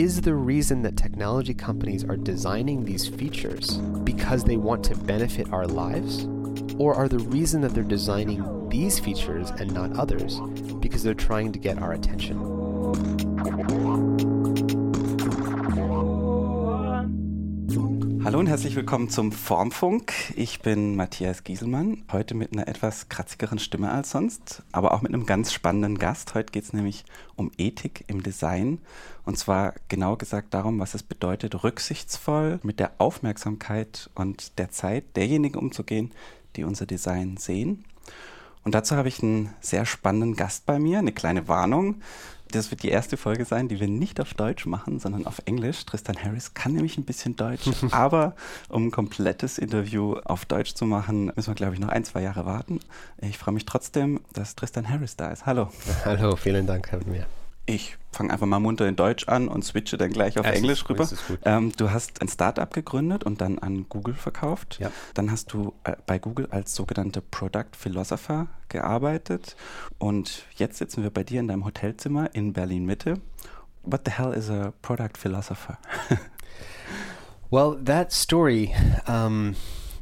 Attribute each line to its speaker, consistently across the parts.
Speaker 1: is the reason that technology companies are designing these features because they want to benefit our lives? Or are the reason that they're designing these features and not others because they're trying to get our attention?
Speaker 2: Hallo und herzlich willkommen zum Formfunk. Ich bin Matthias Gieselmann, heute mit einer etwas kratzigeren Stimme als sonst, aber auch mit einem ganz spannenden Gast. Heute geht es nämlich um Ethik im Design und zwar genau gesagt darum, was es bedeutet, rücksichtsvoll mit der Aufmerksamkeit und der Zeit derjenigen umzugehen, die unser Design sehen. Und dazu habe ich einen sehr spannenden Gast bei mir, eine kleine Warnung. Das wird die erste Folge sein, die wir nicht auf Deutsch machen, sondern auf Englisch. Tristan Harris kann nämlich ein bisschen Deutsch, aber um ein komplettes Interview auf Deutsch zu machen, müssen wir, glaube ich, noch ein, zwei Jahre warten. Ich freue mich trotzdem, dass Tristan Harris da ist. Hallo.
Speaker 1: Hallo, vielen Dank, Herr mir.
Speaker 2: Ich fange einfach mal munter in Deutsch an und switche dann gleich auf
Speaker 1: Es
Speaker 2: Englisch
Speaker 1: ist-
Speaker 2: rüber. Ähm, du hast ein Startup gegründet und dann an Google verkauft.
Speaker 1: Ja.
Speaker 2: Dann hast du äh, bei Google als sogenannte Product Philosopher gearbeitet und jetzt sitzen wir bei dir in deinem Hotelzimmer in Berlin Mitte. What the hell is a Product Philosopher?
Speaker 1: Well, that story um,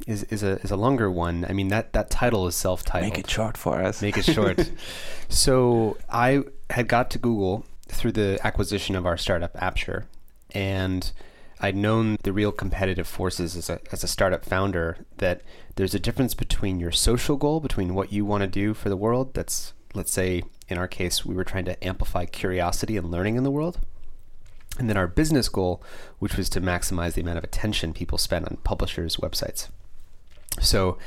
Speaker 1: is, is, a, is a longer one. I mean, that, that title is self titled.
Speaker 2: Make it short for us.
Speaker 1: Make it short. so I had got to Google through the acquisition of our startup Apture, and I'd known the real competitive forces as a, as a startup founder that there's a difference between your social goal, between what you want to do for the world. That's, let's say, in our case, we were trying to amplify curiosity and learning in the world. And then our business goal, which was to maximize the amount of attention people spend on publishers' websites. So,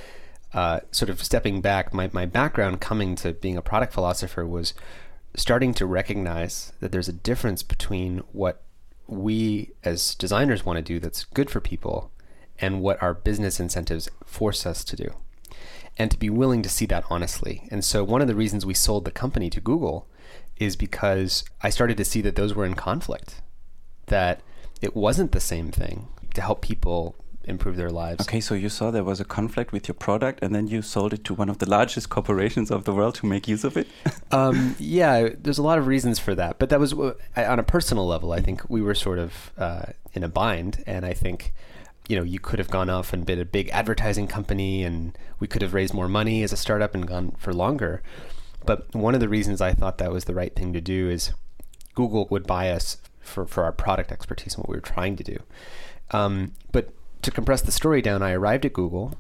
Speaker 1: uh, sort of stepping back, my, my background coming to being a product philosopher was starting to recognize that there's a difference between what we as designers want to do that's good for people and what our business incentives force us to do. And to be willing to see that honestly. And so, one of the reasons we sold the company to Google is because I started to see that those were in conflict, that it wasn't the same thing to help people improve their lives.
Speaker 2: Okay, so you saw there was a conflict with your product and then you sold it to one of the largest corporations of the world to make use of it?
Speaker 1: um, yeah, there's a lot of reasons for that, but that was uh, on a personal level. I think we were sort of uh, in a bind, and I think you know you could have gone off and been a big advertising company, and we could have raised more money as a startup and gone for longer. But one of the reasons I thought that was the right thing to do is Google would buy us for, for our product expertise and what we were trying to do. Um, but to compress the story down, I arrived at Google.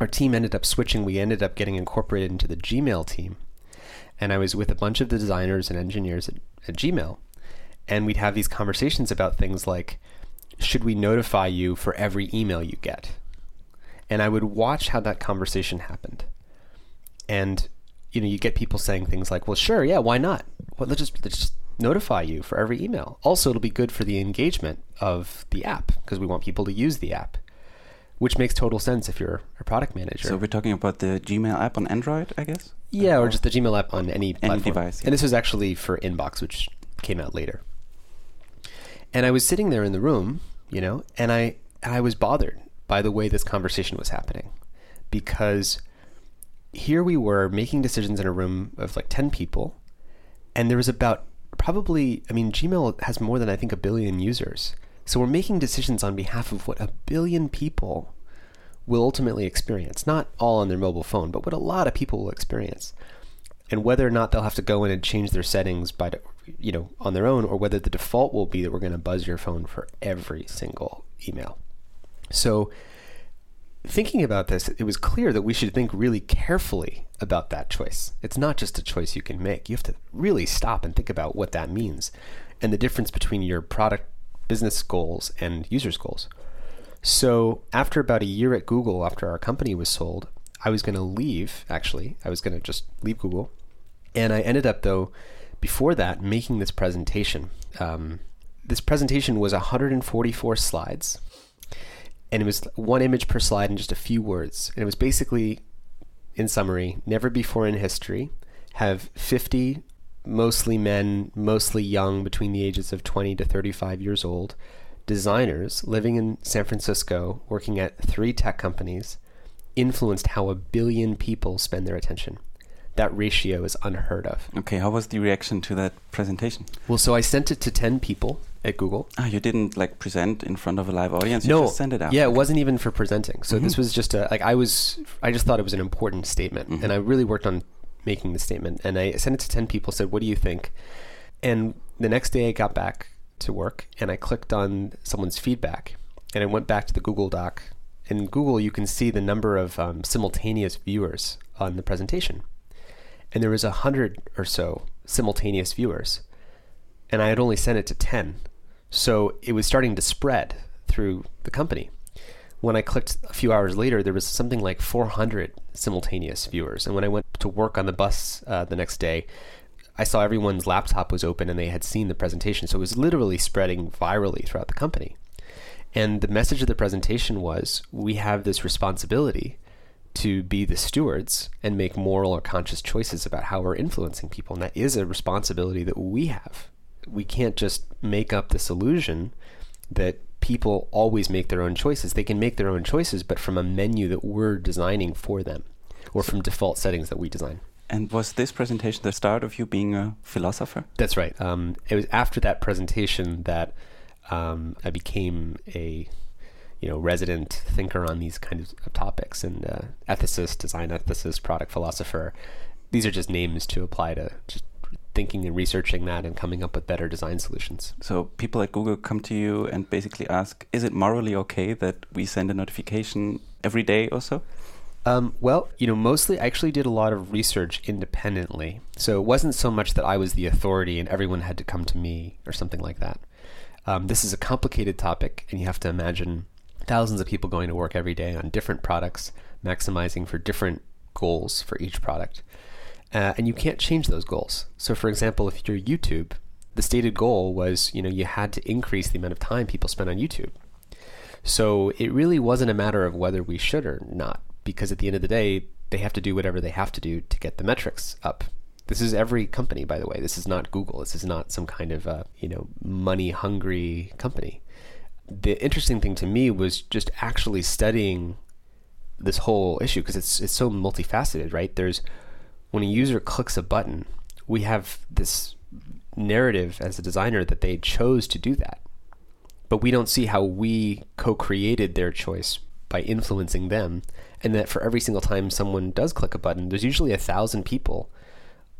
Speaker 1: Our team ended up switching. We ended up getting incorporated into the Gmail team and I was with a bunch of the designers and engineers at, at Gmail, and we'd have these conversations about things like, should we notify you for every email you get? And I would watch how that conversation happened, and you know, you get people saying things like, "Well, sure, yeah, why not? Well, let's just let's just notify you for every email. Also, it'll be good for the engagement of the app because we want people to use the app." Which makes total sense if you're a product manager.
Speaker 2: So we're talking about the Gmail app on Android, I guess?
Speaker 1: Yeah, or just the Gmail app on any platform.
Speaker 2: device, yeah.
Speaker 1: And this was actually for Inbox, which came out later. And I was sitting there in the room, you know, and I I was bothered by the way this conversation was happening, because here we were making decisions in a room of like ten people, and there was about probably I mean Gmail has more than I think a billion users, so we're making decisions on behalf of what a billion people will ultimately experience. Not all on their mobile phone, but what a lot of people will experience. And whether or not they'll have to go in and change their settings by, you know, on their own, or whether the default will be that we're going to buzz your phone for every single email. So, thinking about this, it was clear that we should think really carefully about that choice. It's not just a choice you can make. You have to really stop and think about what that means and the difference between your product business goals and users' goals. So after about a year at Google, after our company was sold, I was going to leave. Actually, I was going to just leave Google, and I ended up though, before that, making this presentation. Um, this presentation was 144 slides, and it was one image per slide and just a few words. And it was basically, in summary, never before in history have 50 mostly men, mostly young, between the ages of 20 to 35 years old, designers living in San Francisco, working at three tech companies, influenced how a billion people spend their attention. That ratio is unheard of.
Speaker 2: Okay, how was the reaction to that presentation?
Speaker 1: Well, so I sent it to 10 people at Google.
Speaker 2: Ah, you didn't like present in front of a live audience. You
Speaker 1: no,
Speaker 2: just sent it out.
Speaker 1: yeah, it wasn't even for presenting. So this
Speaker 2: Mhm.
Speaker 1: was just a like I was I just thought it was an important statement,
Speaker 2: Mhm.
Speaker 1: and I really worked on making the statement. And I sent it to ten people. Said, "What do you think?" And the next day, I got back to work, and I clicked on someone's feedback, and I went back to the Google Doc. In Google, you can see the number of um, simultaneous viewers on the presentation, and there was a hundred or so simultaneous viewers, and I had only sent it to ten. So it was starting to spread through the company. When I clicked a few hours later, there was something like 400 simultaneous viewers. And when I went to work on the bus uh, the next day, I saw everyone's laptop was open and they had seen the presentation. So it was literally spreading virally throughout the company. And the message of the presentation was we have this responsibility to be the stewards and make moral or conscious choices about how we're influencing people. And that is a responsibility that we have. We can't just make up this illusion that people always make their own choices. They can make their own choices, but from a menu that we're designing for them or from default settings that we design.
Speaker 2: And was this presentation the start of you being a philosopher?
Speaker 1: That's right. Um, it was after that presentation that um, I became a you know resident thinker on these kinds of topics and uh, ethicist, design ethicist, product philosopher. These are just names to apply to just thinking and researching that and coming up with better design solutions.
Speaker 2: So people at Google come to you and basically ask, is it morally okay that we send a notification every day or so?
Speaker 1: Um, well, you know, mostly I actually did a lot of research independently. So it wasn't so much that I was the authority and everyone had to come to me or something like that. Um, this is a complicated topic, and you have to imagine thousands of people going to work every day on different products, maximizing for different goals for each product. Uh, and you can't change those goals. So, for example, if you're YouTube, the stated goal was, you know, you had to increase the amount of time people spend on YouTube. So it really wasn't a matter of whether we should or not, because at the end of the day, they have to do whatever they have to do to get the metrics up. This is every company, by the way. This is not Google. This is not some kind of uh, you know money hungry company. The interesting thing to me was just actually studying this whole issue because it's it's so multifaceted, right? There's when a user clicks a button, we have this narrative as a designer that they chose to do that. But we don't see how we co created their choice by influencing them. And that for every single time someone does click a button, there's usually a thousand people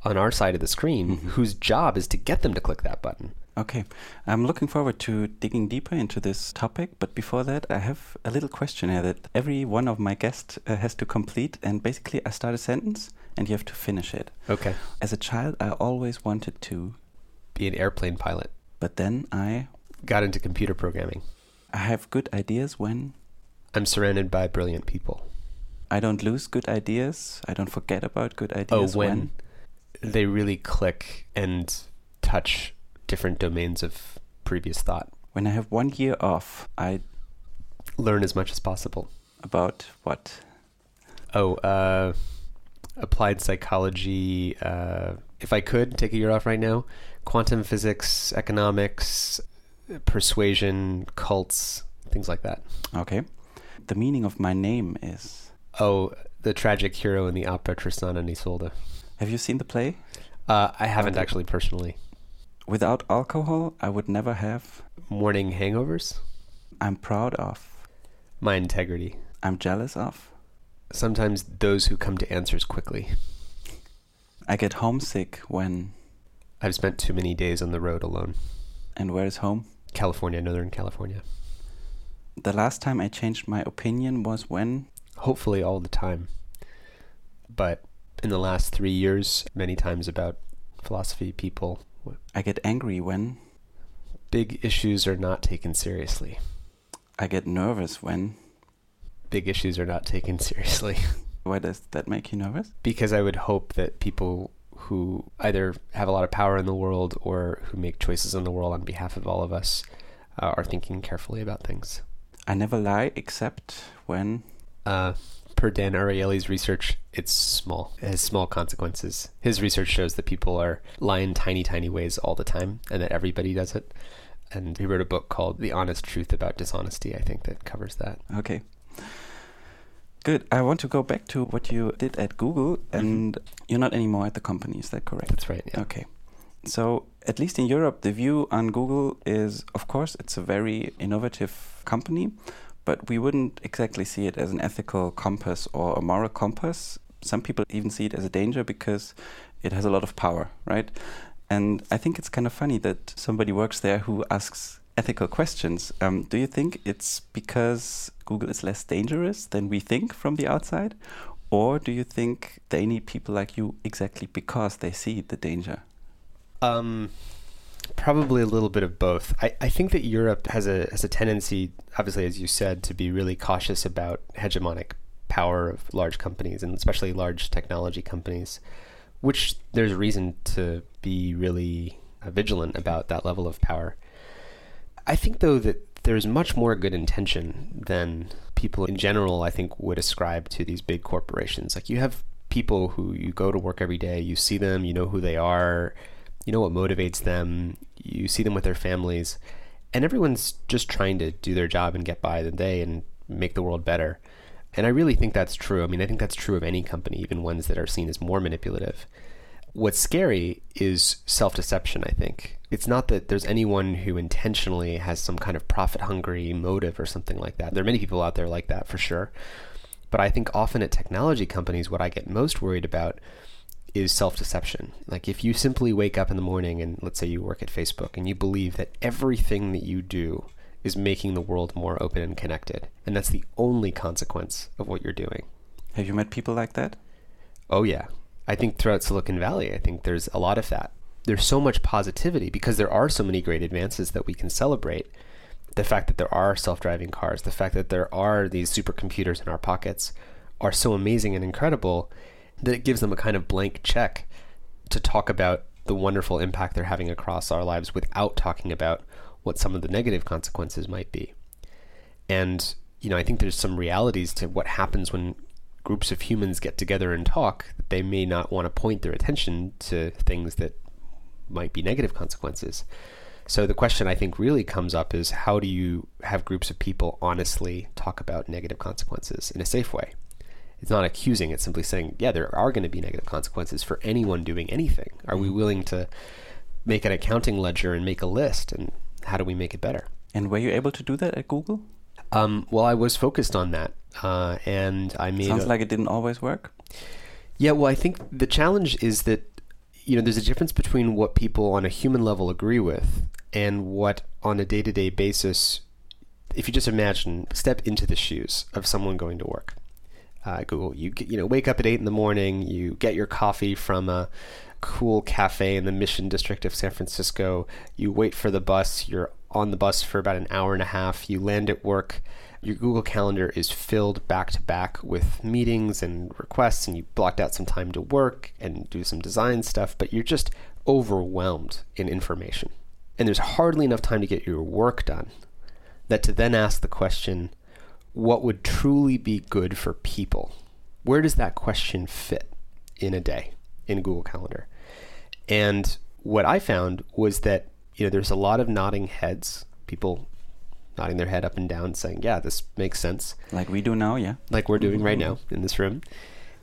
Speaker 1: on our side of the screen whose job is to get them to click that button.
Speaker 2: Okay, I'm looking forward to digging deeper into this topic. But before that, I have a little questionnaire that every one of my guests uh, has to complete. And basically, I start a sentence and you have to finish it.
Speaker 1: Okay.
Speaker 2: As a child, I always wanted to,
Speaker 1: Be an airplane pilot.
Speaker 2: but then I
Speaker 1: Got into computer programming.
Speaker 2: I have good ideas when
Speaker 1: I'm surrounded by brilliant people.
Speaker 2: I don't lose good ideas. I don't forget about good ideas.
Speaker 1: Oh,
Speaker 2: ideas
Speaker 1: when they really click and touch different domains of previous thought.
Speaker 2: when I have one year off. I
Speaker 1: Learn as much as possible.
Speaker 2: about what?
Speaker 1: Oh, uh, applied psychology. Uh, if I could take a year off right now, quantum physics, economics, persuasion, cults, things like that.
Speaker 2: Okay. The meaning of my name is.
Speaker 1: Oh, the tragic hero in the opera Tristan and Isolde.
Speaker 2: Have you seen the play?
Speaker 1: Uh, I haven't
Speaker 2: Okay.
Speaker 1: actually personally.
Speaker 2: Without alcohol, I would never have.
Speaker 1: Morning hangovers.
Speaker 2: I'm proud of.
Speaker 1: My integrity.
Speaker 2: I'm jealous of.
Speaker 1: Sometimes those who come to answers quickly.
Speaker 2: I get homesick when.
Speaker 1: I've spent too many days on the road alone.
Speaker 2: And where is home?
Speaker 1: California, Northern California.
Speaker 2: The last time I changed my opinion was when.
Speaker 1: Hopefully all the time. But in the last three years, many times about philosophy, people,
Speaker 2: I get angry when.
Speaker 1: big issues are not taken seriously.
Speaker 2: I get nervous when.
Speaker 1: Big issues are not taken seriously.
Speaker 2: Why does that make you nervous?
Speaker 1: because I would hope that people who either have a lot of power in the world or who make choices in the world on behalf of all of us uh, are thinking carefully about things.
Speaker 2: I never lie except when.
Speaker 1: Uh, per Dan Ariely's research, it's small. It has small consequences. His research shows that people are in tiny, tiny ways all the time, and that everybody does it. And he wrote a book called "The Honest Truth About Dishonesty." I think that covers that.
Speaker 2: Okay. Good. I want to go back to what you did at Google, mm-hmm. and you're not anymore at the company. Is that correct?
Speaker 1: That's right. Yeah.
Speaker 2: Okay. So, at least in Europe, the view on Google is, of course, it's a very innovative company, but we wouldn't exactly see it as an ethical compass or a moral compass. Some people even see it as a danger because it has a lot of power, right? And I think it's kind of funny that somebody works there who asks ethical questions. Um, do you think it's because Google is less dangerous than we think from the outside? Or do you think they need people like you exactly because they see the danger?
Speaker 1: Um, probably a little bit of both. I, I think that Europe has a has a tendency, obviously, as you said, to be really cautious about hegemonic power of large companies and especially large technology companies, which there's reason to be really uh, vigilant about that level of power. I think though that there's much more good intention than people in general I think would ascribe to these big corporations. Like you have people who you go to work every day, you see them, you know who they are, you know what motivates them, you see them with their families, and everyone's just trying to do their job and get by the day and make the world better. And I really think that's true. I mean, I think that's true of any company, even ones that are seen as more manipulative. What's scary is self deception, I think. It's not that there's anyone who intentionally has some kind of profit hungry motive or something like that. There are many people out there like that for sure. But I think often at technology companies, what I get most worried about is self deception. Like if you simply wake up in the morning and let's say you work at Facebook and you believe that everything that you do is making the world more open and connected, and that's the only consequence of what you're doing.
Speaker 2: Have you met people like that?
Speaker 1: Oh, yeah. I think throughout Silicon Valley, I think there's a lot of that. There's so much positivity because there are so many great advances that we can celebrate. The fact that there are self driving cars, the fact that there are these supercomputers in our pockets are so amazing and incredible that it gives them a kind of blank check to talk about the wonderful impact they're having across our lives without talking about what some of the negative consequences might be. And, you know, I think there's some realities to what happens when groups of humans get together and talk that they may not want to point their attention to things that might be negative consequences. So the question I think really comes up is how do you have groups of people honestly talk about negative consequences in a safe way? it's not accusing it's simply saying yeah there are going to be negative consequences for anyone doing anything are we mm-hmm. willing to make an accounting ledger and make a list and how do we make it better
Speaker 2: and were you able to do that at google
Speaker 1: um, well i was focused on that uh, and i made
Speaker 2: sounds a, like it didn't always work
Speaker 1: yeah well i think the challenge is that you know there's a difference between what people on a human level agree with and what on a day-to-day basis if you just imagine step into the shoes of someone going to work uh, Google. You you know wake up at eight in the morning. You get your coffee from a cool cafe in the Mission District of San Francisco. You wait for the bus. You're on the bus for about an hour and a half. You land at work. Your Google Calendar is filled back to back with meetings and requests, and you blocked out some time to work and do some design stuff, but you're just overwhelmed in information. And there's hardly enough time to get your work done. That to then ask the question, what would truly be good for people? Where does that question fit in a day in Google Calendar? And what I found was that you know there's a lot of nodding heads, people nodding their head up and down, saying, "Yeah, this makes sense."
Speaker 2: Like we do now, yeah.
Speaker 1: Like we're doing right mm-hmm. now in this room.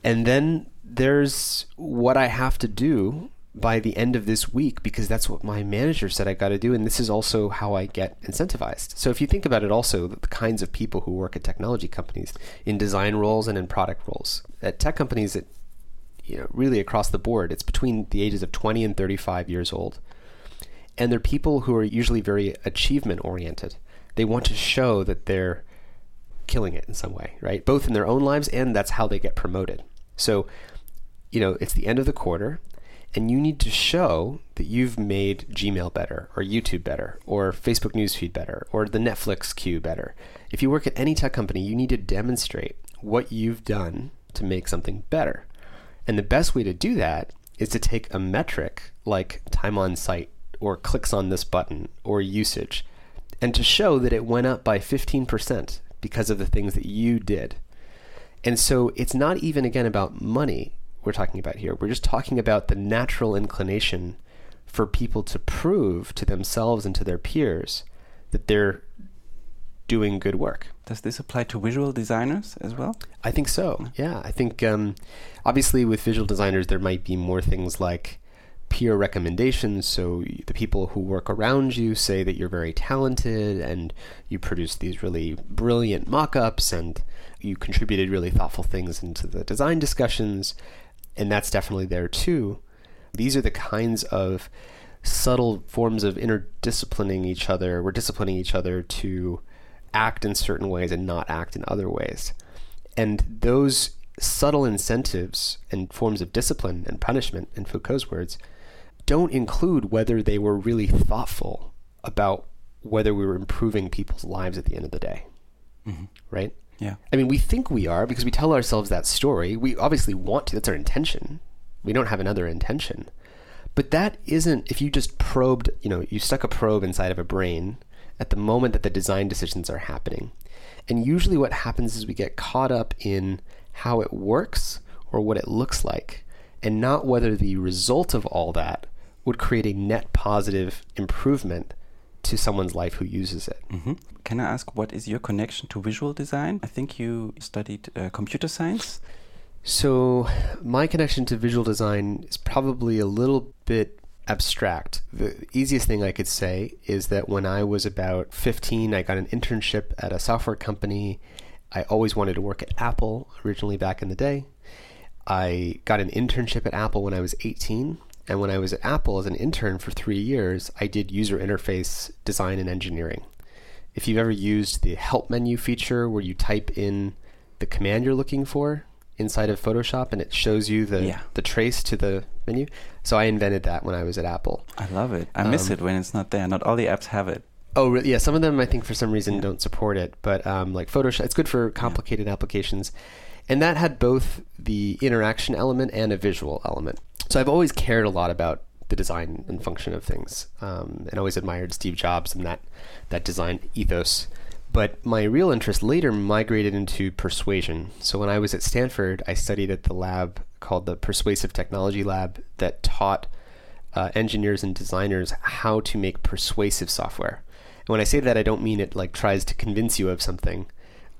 Speaker 1: And then there's what I have to do by the end of this week because that's what my manager said I got to do. And this is also how I get incentivized. So if you think about it, also, the kinds of people who work at technology companies in design roles and in product roles, at tech companies, it, you know, really across the board, it's between the ages of 20 and 35 years old. And they're people who are usually very achievement oriented. They want to show that they're killing it in some way, right? Both in their own lives and that's how they get promoted. So, you know, it's the end of the quarter and you need to show that you've made Gmail better or YouTube better or Facebook newsfeed better or the Netflix queue better. If you work at any tech company, you need to demonstrate what you've done to make something better. And the best way to do that is to take a metric like time on site or clicks on this button or usage and to show that it went up by 15% because of the things that you did. And so it's not even again about money we're talking about here. We're just talking about the natural inclination for people to prove to themselves and to their peers that they're doing good work.
Speaker 2: Does this apply to visual designers as well?
Speaker 1: I think so. Yeah, I think um, obviously with visual designers there might be more things like peer recommendations. So the people who work around you say that you're very talented and you produce these really brilliant mock ups and you contributed really thoughtful things into the design discussions. And that's definitely there too. These are the kinds of subtle forms of interdisciplining each other. We're disciplining each other to act in certain ways and not act in other ways. And those subtle incentives and forms of discipline and punishment, in Foucault's words, don't include whether they were really thoughtful about whether we were improving people's lives at the end of the day. Mm-hmm. Right?
Speaker 2: Yeah.
Speaker 1: I mean, we think we are because we tell ourselves that story. We obviously want to. That's our intention. We don't have another intention. But that isn't, if you just probed, you know, you stuck a probe inside of a brain at the moment that the design decisions are happening. And usually what happens is we get caught up in how it works or what it looks like, and not whether the result of all that would create a net positive improvement to someone's life who uses it.
Speaker 2: Mm-hmm. Can I ask what is your connection to visual design? I think you studied uh, computer science.
Speaker 1: So, my connection to visual design is probably a little bit abstract. The easiest thing I could say is that when I was about 15, I got an internship at a software company. I always wanted to work at Apple originally back in the day. I got an internship at Apple when I was 18. And when I was at Apple as an intern for three years, I did user interface design and engineering. If you've ever used the help menu feature where you type in the command you're looking for inside of Photoshop and it shows you the,
Speaker 2: Yeah.
Speaker 1: the trace to the menu. So I invented that when I was at Apple.
Speaker 2: I love it. I miss
Speaker 1: Um,
Speaker 2: it when it's not there. Not all the apps have it.
Speaker 1: Oh, really? Yeah. Some of them, I think, for some reason,
Speaker 2: Yeah.
Speaker 1: don't support it. But um, like Photoshop, it's good for complicated applications, and that had both the interaction element and a visual element. So I've always cared a lot about the design and function of things, um, and always admired Steve Jobs and that that design ethos. But my real interest later migrated into persuasion. So when I was at Stanford, I studied at the lab called the Persuasive Technology Lab that taught uh, engineers and designers how to make persuasive software. And when I say that, I don't mean it like tries to convince you of something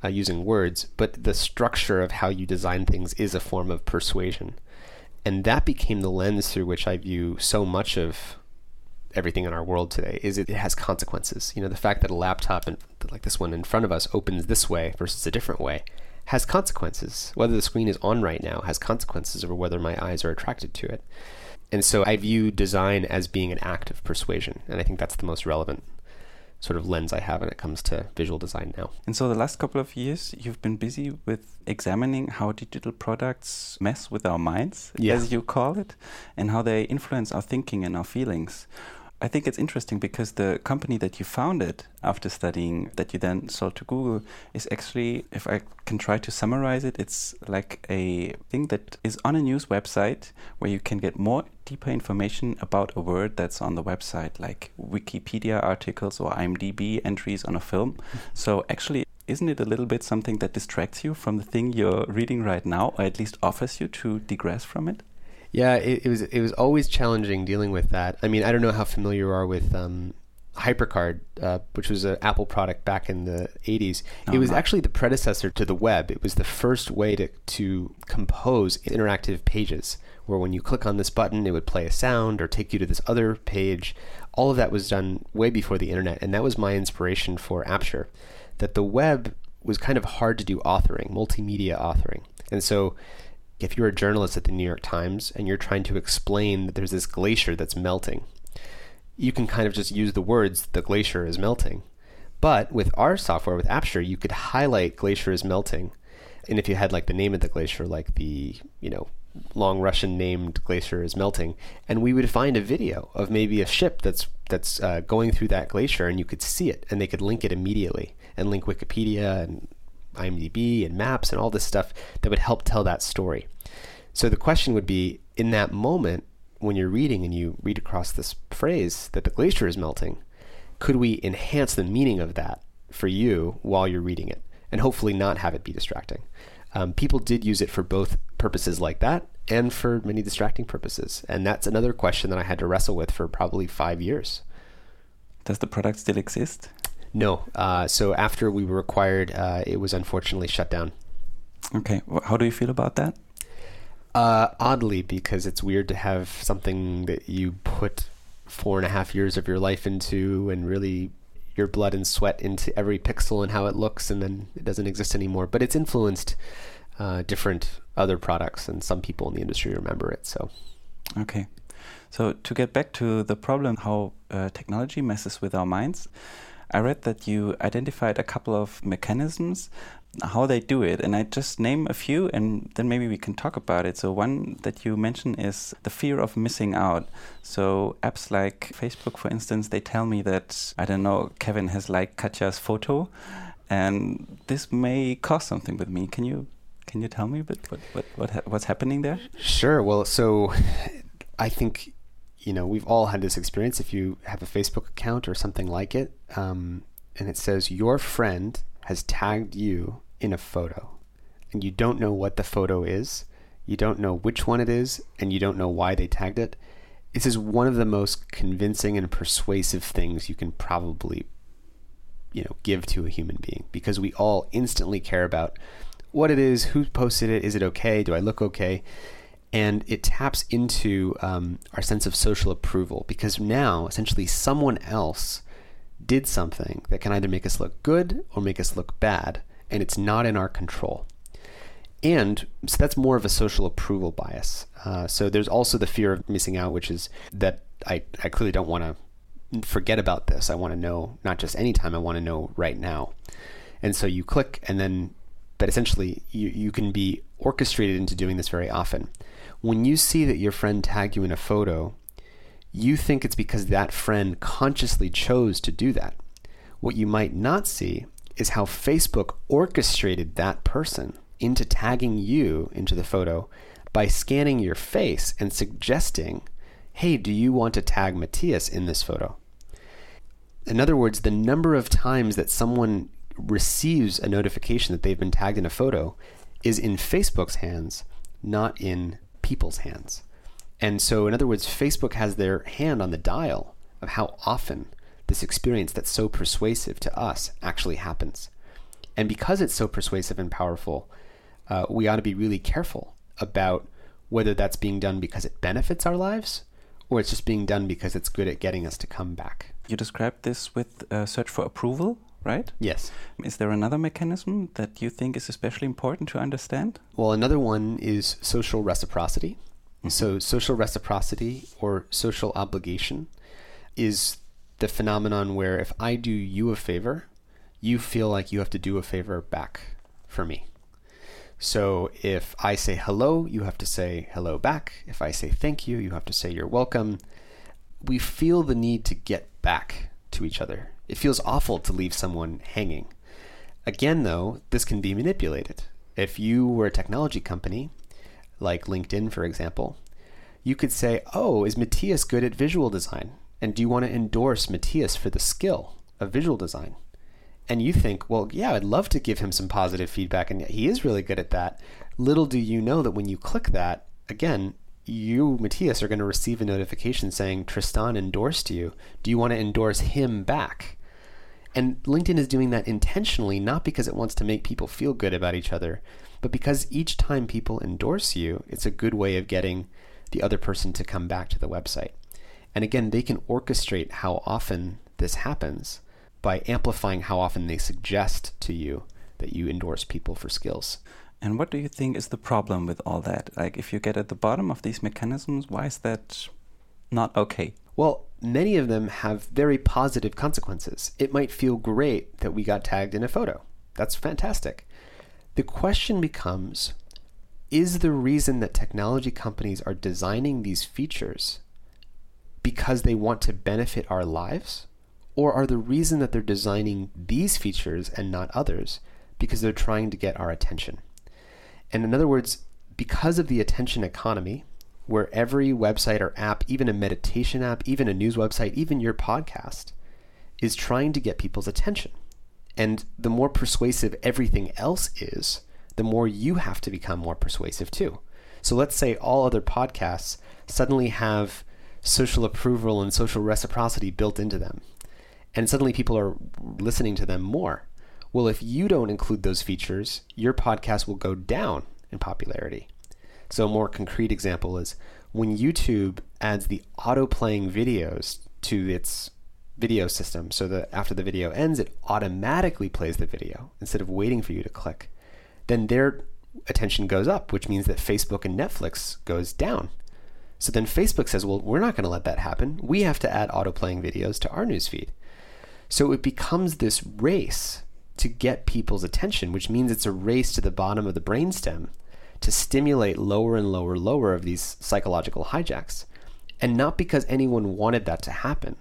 Speaker 1: uh, using words, but the structure of how you design things is a form of persuasion. And that became the lens through which I view so much of everything in our world today is it, it has consequences. You know, the fact that a laptop like this one in front of us opens this way versus a different way has consequences. Whether the screen is on right now has consequences over whether my eyes are attracted to it. And so I view design as being an act of persuasion, and I think that's the most relevant sort of lens I have when it comes to visual design now.
Speaker 2: And so the last couple of years, you've been busy with examining how digital products mess with our minds,
Speaker 1: Yeah.
Speaker 2: as you call it, and how they influence our thinking and our feelings. I think it's interesting because the company that you founded after studying, that you then sold to Google, is actually, if I can try to summarize it, it's like a thing that is on a news website where you can get more deeper information about a word that's on the website, like Wikipedia articles or IMDb entries on a film. Mm-hmm. So actually, isn't it a little bit something that distracts you from the thing you're reading right now, or at least offers you to digress from it?
Speaker 1: Yeah, it, it was it was always challenging dealing with that. I mean, I don't know how familiar you are with um, HyperCard, uh, which was an Apple product back in the 80s.
Speaker 2: No,
Speaker 1: it was
Speaker 2: not.
Speaker 1: actually the predecessor to the web. It was the first way to, to compose interactive pages, where when you click on this button, it would play a sound or take you to this other page. All of that was done way before the internet, and that was my inspiration for Apture. That the web was kind of hard to do authoring, multimedia authoring. And so if you're a journalist at the New York Times and you're trying to explain that there's this glacier that's melting, you can kind of just use the words the glacier is melting. But with our software, with Apture, you could highlight glacier is melting. And if you had like the name of the glacier, like the, you know, long Russian named glacier is melting, and we would find a video of maybe a ship that's that's uh, going through that glacier, and you could see it, and they could link it immediately, and link Wikipedia and IMDb and maps and all this stuff that would help tell that story. So the question would be in that moment when you're reading and you read across this phrase that the glacier is melting, could we enhance the meaning of that for you while you're reading it and hopefully not have it be distracting? Um, people did use it for both purposes like that and for many distracting purposes. And that's another question that I had to wrestle with for probably five years.
Speaker 2: Does the product still exist?
Speaker 1: No. Uh, so after we were acquired, uh, it was unfortunately shut down.
Speaker 2: Okay. How do you feel about that?
Speaker 1: Uh, oddly, because it's weird to have something that you put four and a half years of your life into and really your blood and sweat into every pixel and how it looks, and then it doesn't exist anymore. But it's influenced uh, different other products, and some people in the industry remember it. So,
Speaker 2: okay. So to get back to the problem, how uh, technology messes with our minds, I read that you identified a couple of mechanisms how they do it and i just name a few and then maybe we can talk about it. So one that you mention is the fear of missing out. So apps like facebook for instance they tell me that i don't know kevin has liked katja's photo and this may cause something with me. Can you can you tell me a bit what, what, what what's happening there?
Speaker 1: Sure. Well so i think you know, we've all had this experience. If you have a Facebook account or something like it, um, and it says your friend has tagged you in a photo, and you don't know what the photo is, you don't know which one it is, and you don't know why they tagged it. This is one of the most convincing and persuasive things you can probably, you know, give to a human being because we all instantly care about what it is, who posted it, is it okay, do I look okay? And it taps into um, our sense of social approval because now essentially someone else did something that can either make us look good or make us look bad, and it's not in our control. And so that's more of a social approval bias. Uh, so there's also the fear of missing out, which is that I, I clearly don't want to forget about this. I want to know not just anytime, I want to know right now. And so you click, and then, but essentially, you, you can be orchestrated into doing this very often when you see that your friend tagged you in a photo, you think it's because that friend consciously chose to do that. What you might not see is how Facebook orchestrated that person into tagging you into the photo by scanning your face and suggesting, hey, do you want to tag Matthias in this photo? In other words, the number of times that someone receives a notification that they've been tagged in a photo is in Facebook's hands, not in people's hands. And so, in other words, Facebook has their hand on the dial of how often this experience that's so persuasive to us actually happens. And because it's so persuasive and powerful, uh, we ought to be really careful about whether that's being done because it benefits our lives or it's just being done because it's good at getting us to come back.
Speaker 2: You described this with uh, search for approval, right?
Speaker 1: Yes.
Speaker 2: Is there another mechanism that you think is especially important to understand?
Speaker 1: Well, another one is social reciprocity. Mm-hmm. So, social reciprocity or social obligation is the phenomenon where if I do you a favor, you feel like you have to do a favor back for me. So if I say hello, you have to say hello back. If I say thank you, you have to say you're welcome. We feel the need to get back to each other. It feels awful to leave someone hanging. Again, though, this can be manipulated. If you were a technology company, like LinkedIn, for example, you could say, Oh, is Matthias good at visual design? And do you want to endorse Matthias for the skill of visual design? And you think, Well, yeah, I'd love to give him some positive feedback, and he is really good at that. Little do you know that when you click that, again, you, Matthias, are going to receive a notification saying Tristan endorsed you. Do you want to endorse him back? And LinkedIn is doing that intentionally, not because it wants to make people feel good about each other, but because each time people endorse you, it's a good way of getting the other person to come back to the website. And again, they can orchestrate how often this happens by amplifying how often they suggest to you that you endorse people for skills.
Speaker 2: And what do you think is the problem with all that? Like, if you get at the bottom of these mechanisms, why is that not okay?
Speaker 1: Well, many of them have very positive consequences. It might feel great that we got tagged in a photo. That's fantastic. The question becomes is the reason that technology companies are designing these features because they want to benefit our lives? Or are the reason that they're designing these features and not others because they're trying to get our attention? And in other words, because of the attention economy, where every website or app, even a meditation app, even a news website, even your podcast, is trying to get people's attention. And the more persuasive everything else is, the more you have to become more persuasive too. So let's say all other podcasts suddenly have social approval and social reciprocity built into them. And suddenly people are listening to them more. Well, if you don't include those features, your podcast will go down in popularity. So a more concrete example is when YouTube adds the auto playing videos to its video system. So that after the video ends it automatically plays the video instead of waiting for you to click. Then their attention goes up which means that Facebook and Netflix goes down. So then Facebook says well we're not going to let that happen. We have to add auto playing videos to our newsfeed. So it becomes this race to get people's attention which means it's a race to the bottom of the brainstem to stimulate lower and lower lower of these psychological hijacks and not because anyone wanted that to happen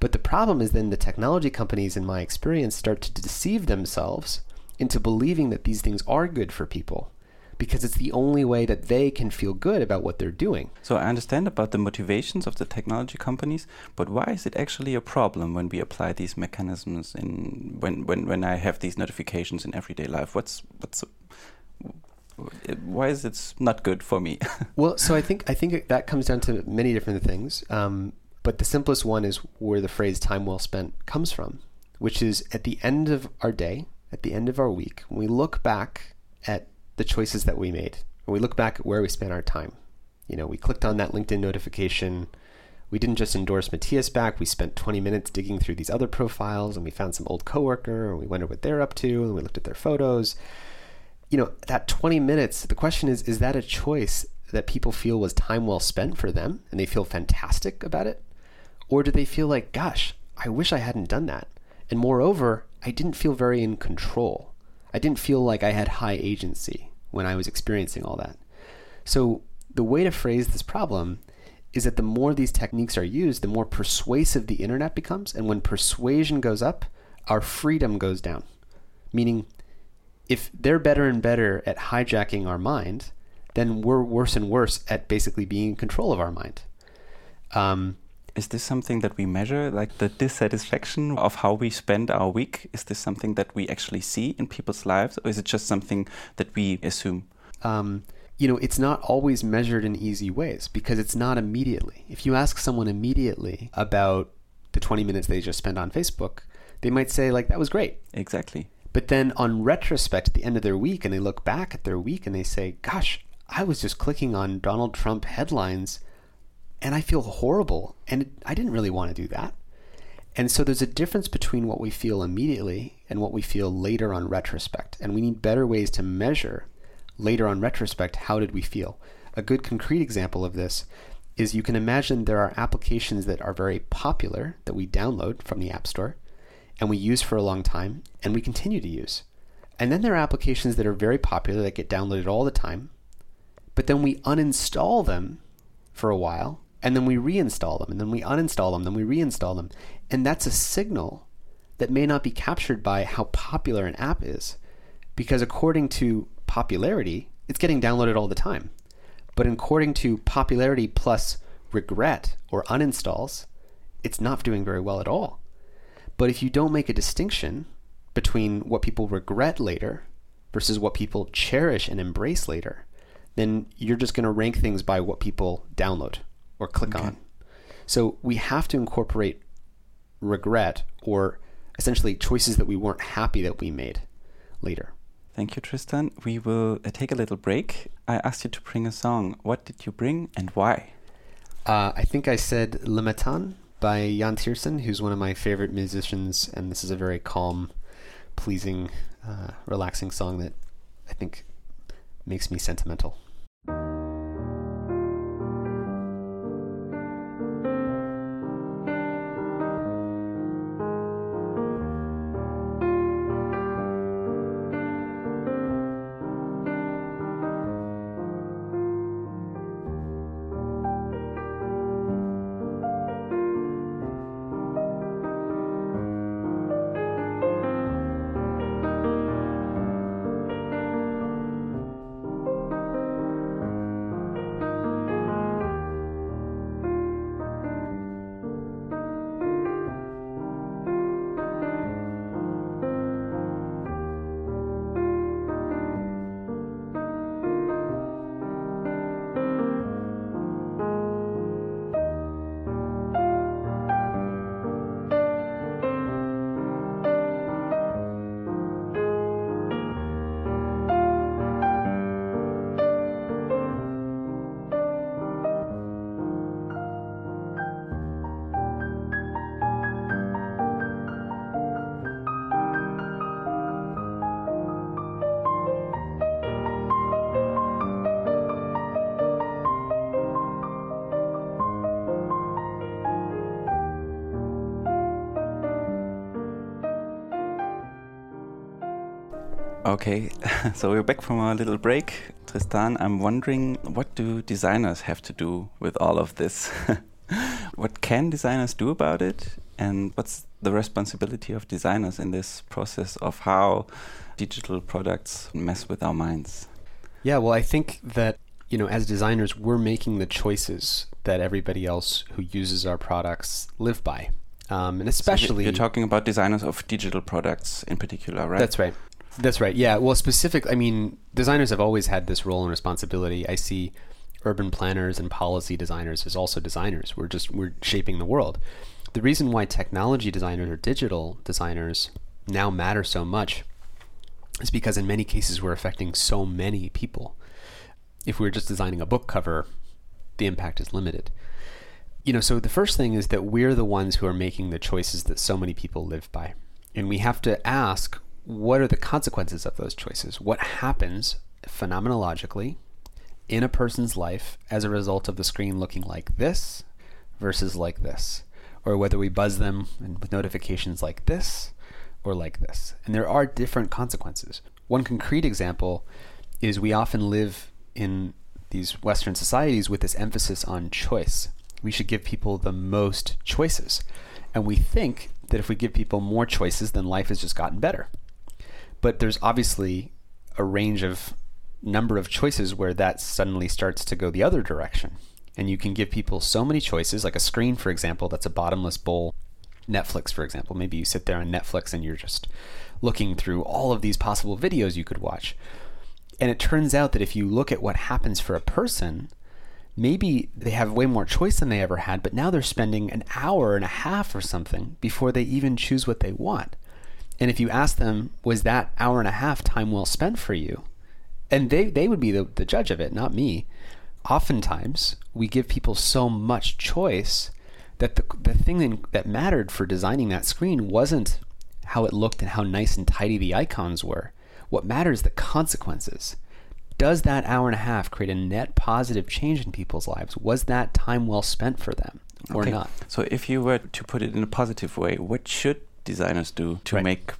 Speaker 1: but the problem is then the technology companies, in my experience, start to deceive themselves into believing that these things are good for people because it's the only way that they can feel good about what they're doing.
Speaker 2: So I understand about the motivations of the technology companies, but why is it actually a problem when we apply these mechanisms in when when, when I have these notifications in everyday life? What's what's why is it not good for me?
Speaker 1: well, so I think I think that comes down to many different things. Um, but the simplest one is where the phrase time well spent comes from, which is at the end of our day, at the end of our week, when we look back at the choices that we made, when we look back at where we spent our time. You know, we clicked on that LinkedIn notification. We didn't just endorse Matthias back. We spent 20 minutes digging through these other profiles and we found some old coworker and we wondered what they're up to and we looked at their photos. You know, that 20 minutes, the question is, is that a choice that people feel was time well spent for them and they feel fantastic about it? Or do they feel like, gosh, I wish I hadn't done that? And moreover, I didn't feel very in control. I didn't feel like I had high agency when I was experiencing all that. So, the way to phrase this problem is that the more these techniques are used, the more persuasive the internet becomes. And when persuasion goes up, our freedom goes down. Meaning, if they're better and better at hijacking our mind, then we're worse and worse at basically being in control of our mind.
Speaker 2: Um, is this something that we measure, like the dissatisfaction of how we spend our week? Is this something that we actually see in people's lives, or is it just something that we assume? Um,
Speaker 1: you know, it's not always measured in easy ways because it's not immediately. If you ask someone immediately about the 20 minutes they just spent on Facebook, they might say, like, that was great.
Speaker 2: Exactly.
Speaker 1: But then on retrospect at the end of their week, and they look back at their week and they say, gosh, I was just clicking on Donald Trump headlines and I feel horrible. And I didn't really want to do that. And so there's a difference between what we feel immediately and what we feel later on retrospect. And we need better ways to measure later on retrospect how did we feel. A good concrete example of this is you can imagine there are applications that are very popular that we download from the App Store and we use for a long time and we continue to use. And then there are applications that are very popular that get downloaded all the time, but then we uninstall them for a while and then we reinstall them, and then we uninstall them, then we reinstall them. And that's a signal that may not be captured by how popular an app is. Because according to popularity, it's getting downloaded all the time. But according to popularity plus regret or uninstalls, it's not doing very well at all. But if you don't make a distinction between what people regret later versus what people cherish and embrace later, then you're just going to rank things by what people download or click okay. on. So we have to incorporate regret or essentially choices that we weren't happy that we made later.
Speaker 2: Thank you, Tristan. We will uh, take a little break. I asked you to bring a song. What did you bring and why?
Speaker 1: Uh, I think I said Le Matin by Yann Tiersen, who's one of my favorite musicians, and this is a very calm, pleasing, uh, relaxing song that I think makes me sentimental.
Speaker 2: Okay, so we're back from our little break. Tristan, I'm wondering what do designers have to do with all of this? what can designers do about it? And what's the responsibility of designers in this process of how digital products mess with our minds?
Speaker 1: Yeah, well, I think that, you know, as designers, we're making the choices that everybody else who uses our products live by. Um, and especially.
Speaker 2: So you're talking about designers of digital products in particular, right?
Speaker 1: That's right. That's right. Yeah. Well, specific. I mean, designers have always had this role and responsibility. I see urban planners and policy designers as also designers. We're just we're shaping the world. The reason why technology designers or digital designers now matter so much is because in many cases we're affecting so many people. If we're just designing a book cover, the impact is limited. You know, so the first thing is that we're the ones who are making the choices that so many people live by. And we have to ask what are the consequences of those choices? What happens phenomenologically in a person's life as a result of the screen looking like this versus like this? Or whether we buzz them with notifications like this or like this. And there are different consequences. One concrete example is we often live in these Western societies with this emphasis on choice. We should give people the most choices. And we think that if we give people more choices, then life has just gotten better. But there's obviously a range of number of choices where that suddenly starts to go the other direction. And you can give people so many choices, like a screen, for example, that's a bottomless bowl. Netflix, for example. Maybe you sit there on Netflix and you're just looking through all of these possible videos you could watch. And it turns out that if you look at what happens for a person, maybe they have way more choice than they ever had, but now they're spending an hour and a half or something before they even choose what they want. And if you ask them, was that hour and a half time well spent for you? And they, they would be the, the judge of it, not me. Oftentimes, we give people so much choice that the, the thing that mattered for designing that screen wasn't how it looked and how nice and tidy the icons were. What matters the consequences. Does that hour and a half create a net positive change in people's lives? Was that time well spent for them or
Speaker 2: okay.
Speaker 1: not?
Speaker 2: So, if you were to put it in a positive way, what should designers do to
Speaker 1: Right.
Speaker 2: make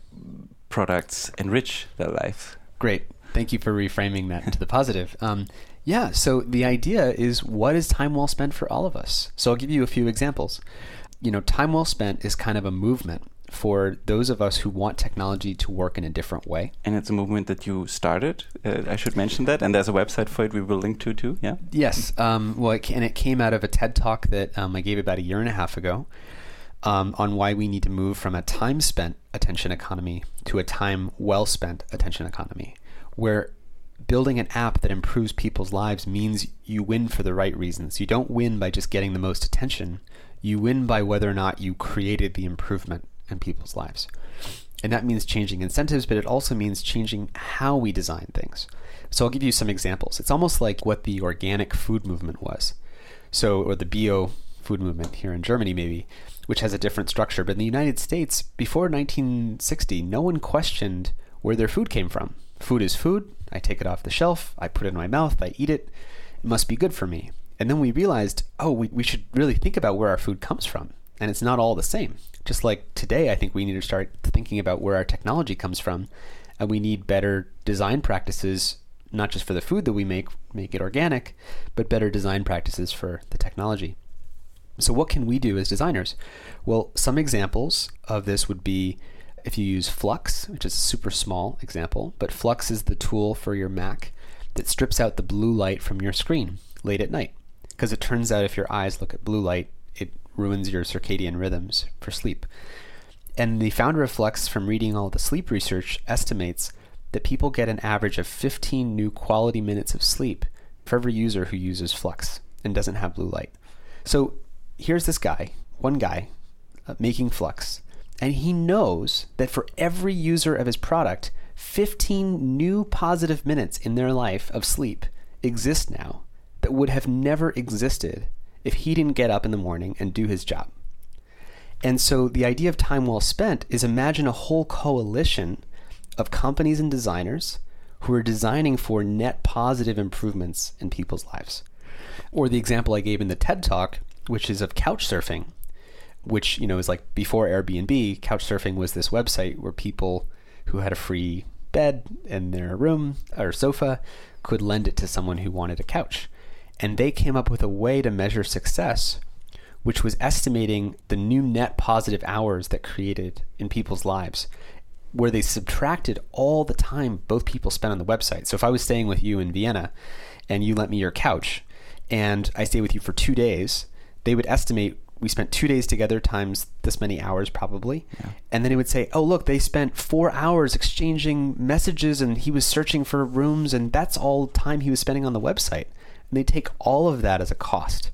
Speaker 2: products enrich their life?
Speaker 1: Great. Thank you for reframing that to the positive. Um, yeah, so the idea is what is time well spent for all of us? So I'll give you a few examples. You know, time well spent is kind of a movement for those of us who want technology to work in a different way.
Speaker 2: And it's a movement that you started. Uh, I should mention that. And there's a website for it we will link to too. Yeah.
Speaker 1: Yes. Um, well, it, and it came out of a TED talk that um, I gave about a year and a half ago um, on why we need to move from a time spent attention economy to a time well spent attention economy, where building an app that improves people's lives means you win for the right reasons. You don't win by just getting the most attention, you win by whether or not you created the improvement in people's lives. And that means changing incentives, but it also means changing how we design things. So I'll give you some examples. It's almost like what the organic food movement was. So, or the bio food movement here in Germany, maybe, which has a different structure. But in the United States, before 1960, no one questioned where their food came from. Food is food. I take it off the shelf. I put it in my mouth. I eat it. It must be good for me. And then we realized, oh, we, we should really think about where our food comes from. And it's not all the same. Just like today, I think we need to start thinking about where our technology comes from. And we need better design practices, not just for the food that we make, make it organic, but better design practices for the technology. So, what can we do as designers? Well, some examples of this would be if you use f.lux, which is a super small example, but f.lux is the tool for your Mac that strips out the blue light from your screen late at night. Because it turns out if your eyes look at blue light, it ruins your circadian rhythms for sleep. And the founder of f.lux, from reading all the sleep research, estimates that people get an average of 15 new quality minutes of sleep for every user who uses f.lux and doesn't have blue light. So here's this guy, one guy, uh, making f.lux, and he knows that for every user of his product, 15 new positive minutes in their life of sleep exist now that would have never existed if he didn't get up in the morning and do his job. And so the idea of time well spent is imagine a whole coalition of companies and designers who are designing for net positive improvements in people's lives. Or the example I gave in the TED Talk, which is of couch surfing, which you know is like before Airbnb. Couch surfing was this website where people who had a free bed in their room or sofa could lend it to someone who wanted a couch. And they came up with a way to measure success, which was estimating the new net positive hours that created in people's lives, where they subtracted all the time both people spent on the website. So if I was staying with you in Vienna and you lent me your couch and I stay with you for two days, they would estimate we spent two days together times this many hours probably. Yeah. and then it would say oh look they spent four hours exchanging messages and he was searching for rooms and that's all time he was spending on the website. And they take all of that as a cost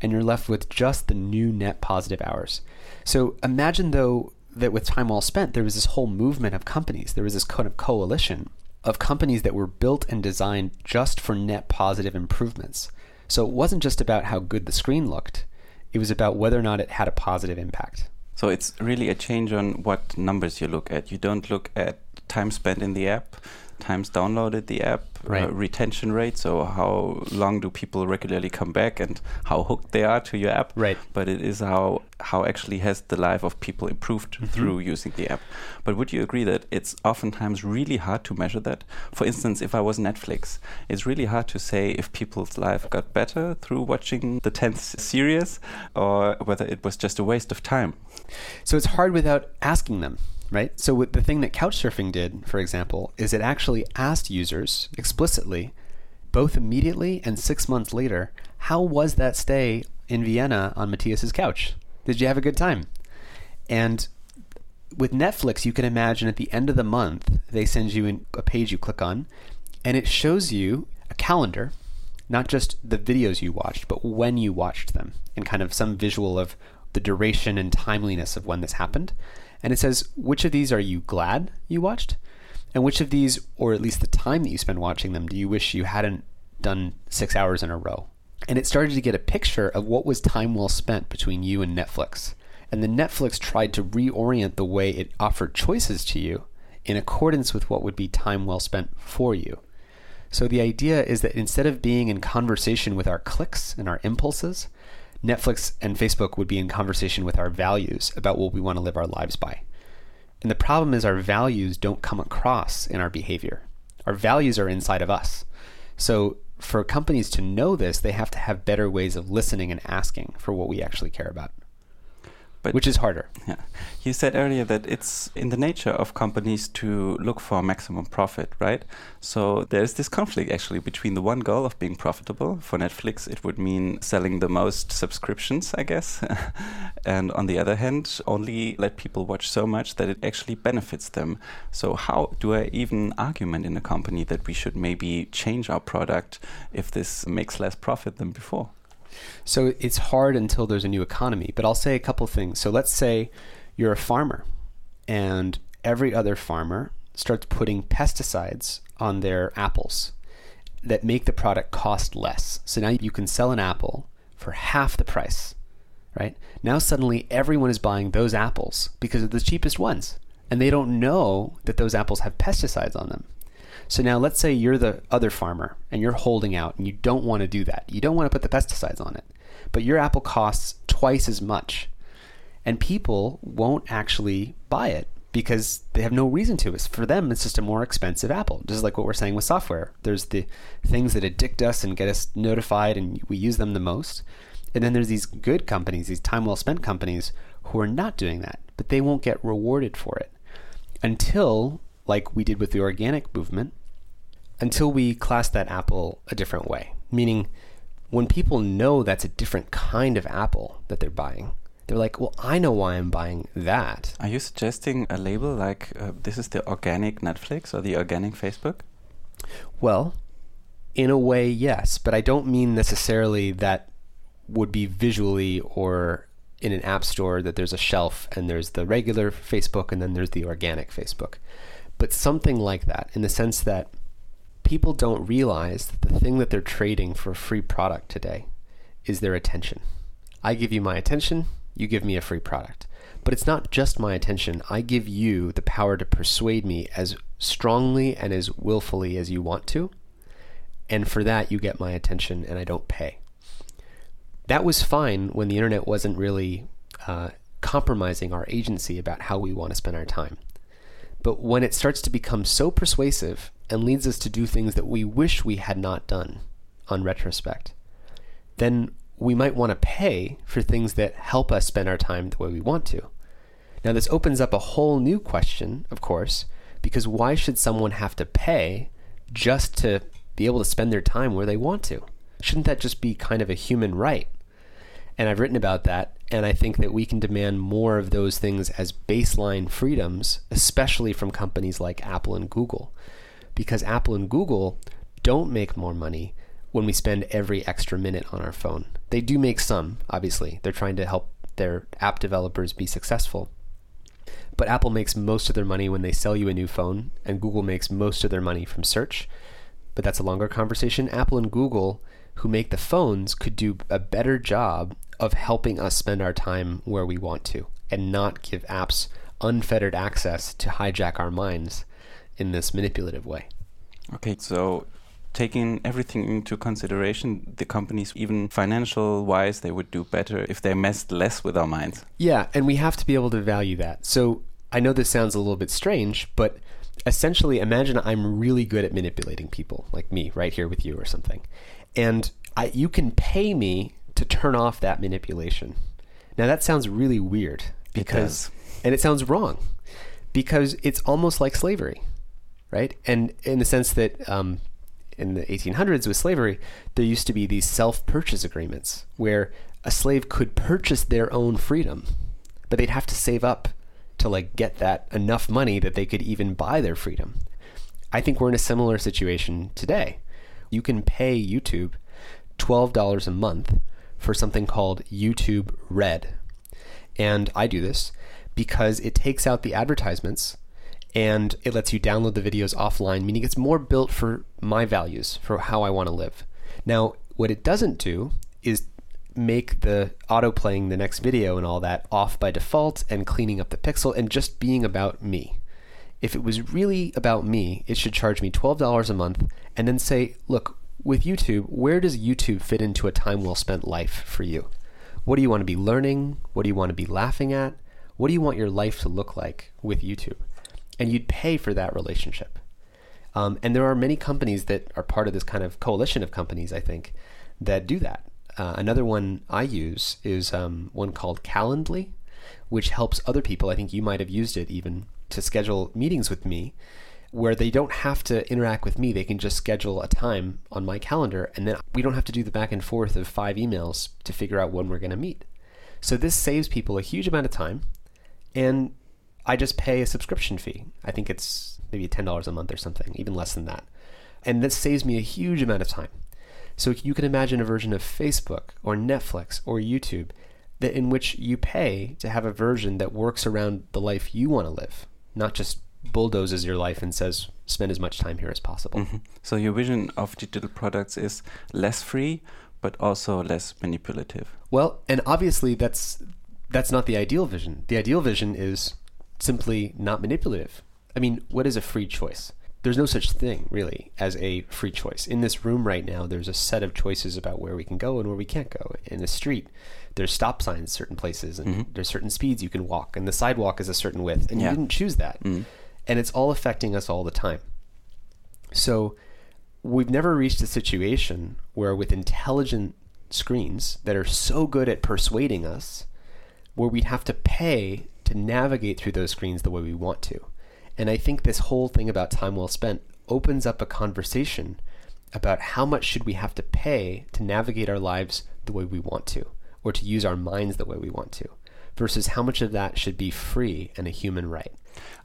Speaker 1: and you're left with just the new net positive hours. So imagine though that with time well spent there was this whole movement of companies. There was this kind of coalition of companies that were built and designed just for net positive improvements. So it wasn't just about how good the screen looked it was about whether or not it had a positive impact.
Speaker 2: So it's really a change on what numbers you look at. You don't look at time spent in the app, times downloaded the app, uh, right. uh, retention rate, so how long do people regularly come back and how hooked they are to your app.
Speaker 1: Right.
Speaker 2: But it is how how actually has the life of people improved mm -hmm. through using the app. But would you agree that it's oftentimes really hard to measure that? For instance, if I was Netflix, it's really hard to say if people's life got better through watching the 10th series or whether it was just a waste of time.
Speaker 1: So it's hard without asking them right? So with the thing that Couchsurfing did, for example, is it actually asked users explicitly, both immediately and six months later, how was that stay in Vienna on Matthias's couch? Did you have a good time? And with Netflix, you can imagine at the end of the month, they send you a page you click on, and it shows you a calendar, not just the videos you watched, but when you watched them, and kind of some visual of the duration and timeliness of when this happened. And it says, which of these are you glad you watched? And which of these, or at least the time that you spend watching them, do you wish you hadn't done six hours in a row? And it started to get a picture of what was time well spent between you and Netflix. And then Netflix tried to reorient the way it offered choices to you in accordance with what would be time well spent for you. So the idea is that instead of being in conversation with our clicks and our impulses, Netflix and Facebook would be in conversation with our values about what we want to live our lives by. And the problem is, our values don't come across in our behavior. Our values are inside of us. So, for companies to know this, they have to have better ways of listening and asking for what we actually care about. But which is harder.
Speaker 2: Yeah. You said earlier that it's in the nature of companies to look for maximum profit, right? So there's this conflict actually between the one goal of being profitable. For Netflix, it would mean selling the most subscriptions, I guess. and on the other hand, only let people watch so much that it actually benefits them. So how do I even argument in a company that we should maybe change our product if this makes less profit than before?
Speaker 1: So it's hard until there's a new economy. But I'll say a couple things. So let's say you're a farmer and every other farmer starts putting pesticides on their apples that make the product cost less. So now you can sell an apple for half the price, right? Now suddenly everyone is buying those apples because they're the cheapest ones. And they don't know that those apples have pesticides on them. So now let's say you're the other farmer and you're holding out and you don't want to do that. You don't want to put the pesticides on it. But your apple costs twice as much. And people won't actually buy it because they have no reason to. For them, it's just a more expensive apple. Just like what we're saying with software. There's the things that addict us and get us notified, and we use them the most. And then there's these good companies, these time well spent companies, who are not doing that, but they won't get rewarded for it until, like we did with the organic movement, until we class that apple a different way. Meaning, when people know that's a different kind of apple that they're buying, they're like, well, I know why I'm buying that.
Speaker 2: Are you suggesting a label like uh, this is the organic Netflix or the organic Facebook?
Speaker 1: Well, in a way, yes, but I don't mean necessarily that would be visually or in an app store that there's a shelf and there's the regular Facebook and then there's the organic Facebook. But something like that in the sense that people don't realize that the thing that they're trading for a free product today is their attention. I give you my attention, you give me a free product. But it's not just my attention. I give you the power to persuade me as strongly and as willfully as you want to. And for that, you get my attention and I don't pay. That was fine when the internet wasn't really uh, compromising our agency about how we want to spend our time. But when it starts to become so persuasive and leads us to do things that we wish we had not done on retrospect, then we might want to pay for things that help us spend our time the way we want to. Now, this opens up a whole new question, of course, because why should someone have to pay just to be able to spend their time where they want to? Shouldn't that just be kind of a human right? And I've written about that, and I think that we can demand more of those things as baseline freedoms, especially from companies like Apple and Google. Because Apple and Google don't make more money when we spend every extra minute on our phone. They do make some, obviously. They're trying to help their app developers be successful. But Apple makes most of their money when they sell you a new phone, and Google makes most of their money from search. But that's a longer conversation. Apple and Google, who make the phones, could do a better job of helping us spend our time where we want to and not give apps unfettered access to hijack our minds in this manipulative way.
Speaker 2: Okay, so taking everything into consideration, the companies, even financial wise, they would do better if they messed less with our minds.
Speaker 1: Yeah, and we have to be able to value that. So I know this sounds a little bit strange, but essentially imagine I'm really good at manipulating people, like me right here with you or something. And I, you can pay me to turn off that manipulation. Now that sounds really weird because
Speaker 2: It
Speaker 1: and it sounds wrong because it's almost like slavery, right? And in the sense that um, in the 1800s with slavery, there used to be these self-purchase agreements where a slave could purchase their own freedom, but they'd have to save up to like get that enough money that they could even buy their freedom. I think we're in a similar situation today. You can pay YouTube $12 a month for something called YouTube Red. And I do this because it takes out the advertisements and it lets you download the videos offline, meaning it's more built for my values, for how I want to live. Now, what it doesn't do is make the auto playing the next video and all that off by default and cleaning up the pixel and just being about me. If it was really about me, it should charge me $12 a month and then say, look, with YouTube, where does YouTube fit into a time well spent life for you? What do you want to be learning? What do you want to be laughing at? What do you want your life to look like with YouTube? And you'd pay for that relationship. Um, and there are many companies that are part of this kind of coalition of companies, I think, that do that. Uh, another one I use is um, one called Calendly, which helps other people. I think you might have used it even to schedule meetings with me where they don't have to interact with me. They can just schedule a time on my calendar, and then we don't have to do the back and forth of five emails to figure out when we're going to meet. So this saves people a huge amount of time, and I just pay a subscription fee. I think it's maybe $10 a month or something, even less than that. And this saves me a huge amount of time. So you can imagine a version of Facebook or Netflix or YouTube that in which you pay to have a version that works around the life you want to live, not just bulldozes your life and says spend as much time here as possible.
Speaker 2: Mm-hmm. So your vision of digital products is less free but also less manipulative.
Speaker 1: Well, and obviously that's that's not the ideal vision. The ideal vision is simply not manipulative. I mean, what is a free choice? There's no such thing, really, as a free choice. In this room right now, there's a set of choices about where we can go and where we can't go. In the street, there's stop signs certain places, and mm-hmm. there's certain speeds you can walk, and the sidewalk is a certain width, and yeah. you didn't choose that. Mm-hmm. And it's all affecting us all the time. So we've never reached a situation where, with intelligent screens that are so good at persuading us, where we'd have to pay to navigate through those screens the way we want to. And I think this whole thing about time well spent opens up a conversation about how much should we have to pay to navigate our lives the way we want to or to use our minds the way we want to versus how much of that should be free and a human right.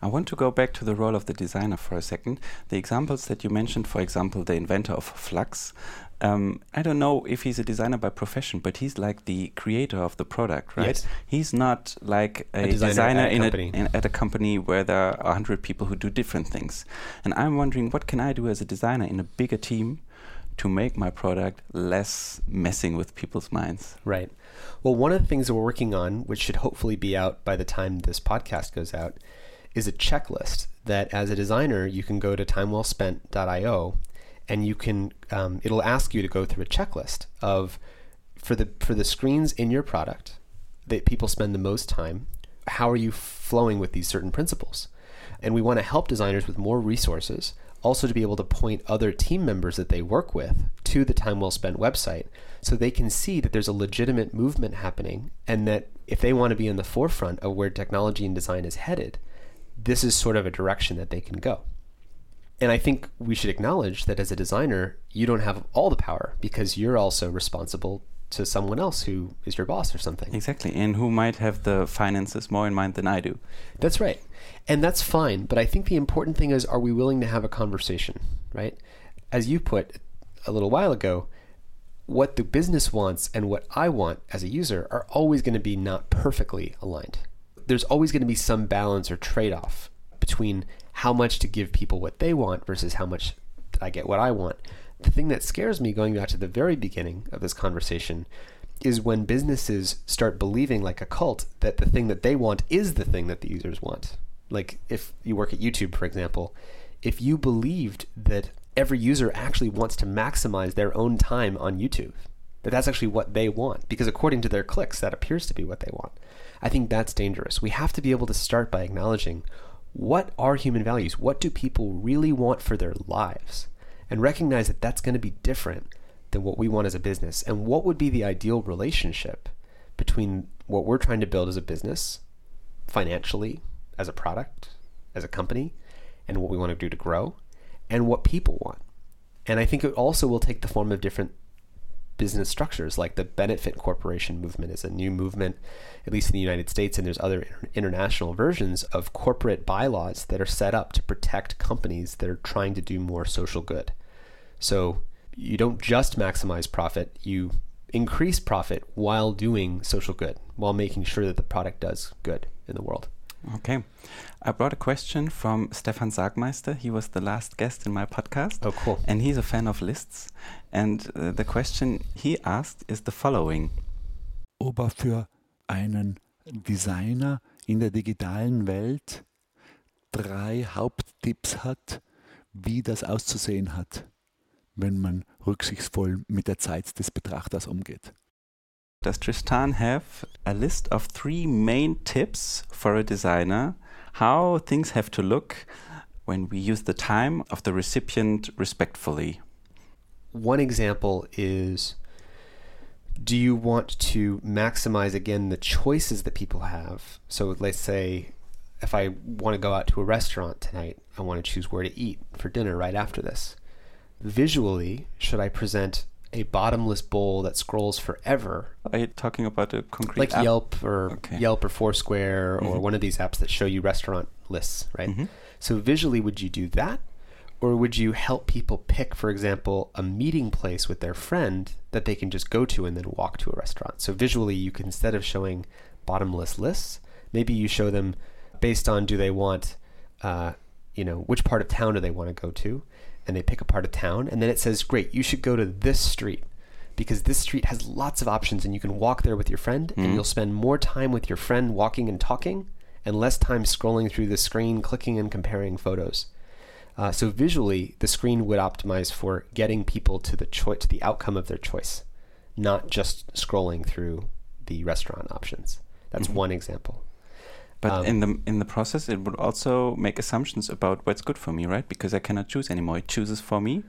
Speaker 2: I want to go back to the role of the designer for a second. The examples that you mentioned, for example, the inventor of f.lux, um, I don't know if he's a designer by profession, but he's like the creator of the product, right?
Speaker 1: Yes.
Speaker 2: He's not like a,
Speaker 1: a designer,
Speaker 2: designer
Speaker 1: at, a
Speaker 2: in
Speaker 1: company.
Speaker 2: A, in, at a company where there are 100 people who do different things. And I'm wondering, what can I do as a designer in a bigger team to make my product less messing with people's minds?
Speaker 1: Right. Well, one of the things that we're working on, which should hopefully be out by the time this podcast goes out, is a checklist that as a designer you can go to timewellspent.io and you can um, it'll ask you to go through a checklist of for the for the screens in your product that people spend the most time how are you flowing with these certain principles? And we want to help designers with more resources, also to be able to point other team members that they work with to the Time Well Spent website so they can see that there's a legitimate movement happening and that if they want to be in the forefront of where technology and design is headed, this is sort of a direction that they can go. And I think we should acknowledge that as a designer, you don't have all the power because you're also responsible to someone else who is your boss or something.
Speaker 2: Exactly. And who might have the finances more in mind than I do.
Speaker 1: That's right. And that's fine. But I think the important thing is are we willing to have a conversation, right? As you put a little while ago, what the business wants and what I want as a user are always going to be not perfectly aligned. There's always going to be some balance or trade off between how much to give people what they want versus how much I get what I want. The thing that scares me, going back to the very beginning of this conversation, is when businesses start believing, like a cult, that the thing that they want is the thing that the users want. Like if you work at YouTube, for example, if you believed that every user actually wants to maximize their own time on YouTube. That that's actually what they want because according to their clicks that appears to be what they want. I think that's dangerous. We have to be able to start by acknowledging what are human values? What do people really want for their lives? And recognize that that's going to be different than what we want as a business. And what would be the ideal relationship between what we're trying to build as a business, financially, as a product, as a company, and what we want to do to grow, and what people want. And I think it also will take the form of different business structures, like the Benefit Corporation movement is a new movement, at least in the United States, and there's other international versions of corporate bylaws that are set up to protect companies that are trying to do more social good. So you don't just maximize profit, you increase profit while doing social good, while making sure that the product does good in the world.
Speaker 2: Okay. I brought a question from Stefan Sagmeister. He was the last guest in my podcast.
Speaker 1: Oh, cool.
Speaker 2: And he's a fan of lists. And uh, the question he asked is the following.
Speaker 3: Ob er für einen Designer in der digitalen Welt drei Haupttipps hat, wie das auszusehen hat, wenn man rücksichtsvoll mit der Zeit des Betrachters umgeht.
Speaker 2: Does Tristan have a list of three main tips for a designer how things have to look when we use the time of the recipient respectfully?
Speaker 1: One example is do you want to maximize again the choices that people have? So let's say if I want to go out to a restaurant tonight, I want to choose where to eat for dinner right after this. Visually, should I present a bottomless bowl that scrolls forever.
Speaker 2: Are you talking about a concrete
Speaker 1: like
Speaker 2: app?
Speaker 1: Yelp or
Speaker 2: Okay.
Speaker 1: Yelp or Foursquare or
Speaker 2: Mhm.
Speaker 1: one of these apps that show you restaurant lists, right?
Speaker 2: Mhm.
Speaker 1: So visually, would you do that, or would you help people pick, for example, a meeting place with their friend that they can just go to and then walk to a restaurant? So visually, you can instead of showing bottomless lists, maybe you show them based on do they want, uh, you know, which part of town do they want to go to, and they pick a part of town, and then it says, great, you should go to this street because this street has lots of options and you can walk there with your friend and
Speaker 2: Mhm.
Speaker 1: you'll spend more time with your friend walking and talking and less time scrolling through the screen clicking and comparing photos uh, so visually the screen would optimize for getting people to the choice to the outcome of their choice not just scrolling through the restaurant options that's
Speaker 2: Mhm.
Speaker 1: one example
Speaker 2: But
Speaker 1: Um,
Speaker 2: in the in the process, it would also make assumptions about what's good for me, right? Because I cannot choose anymore. It chooses for me.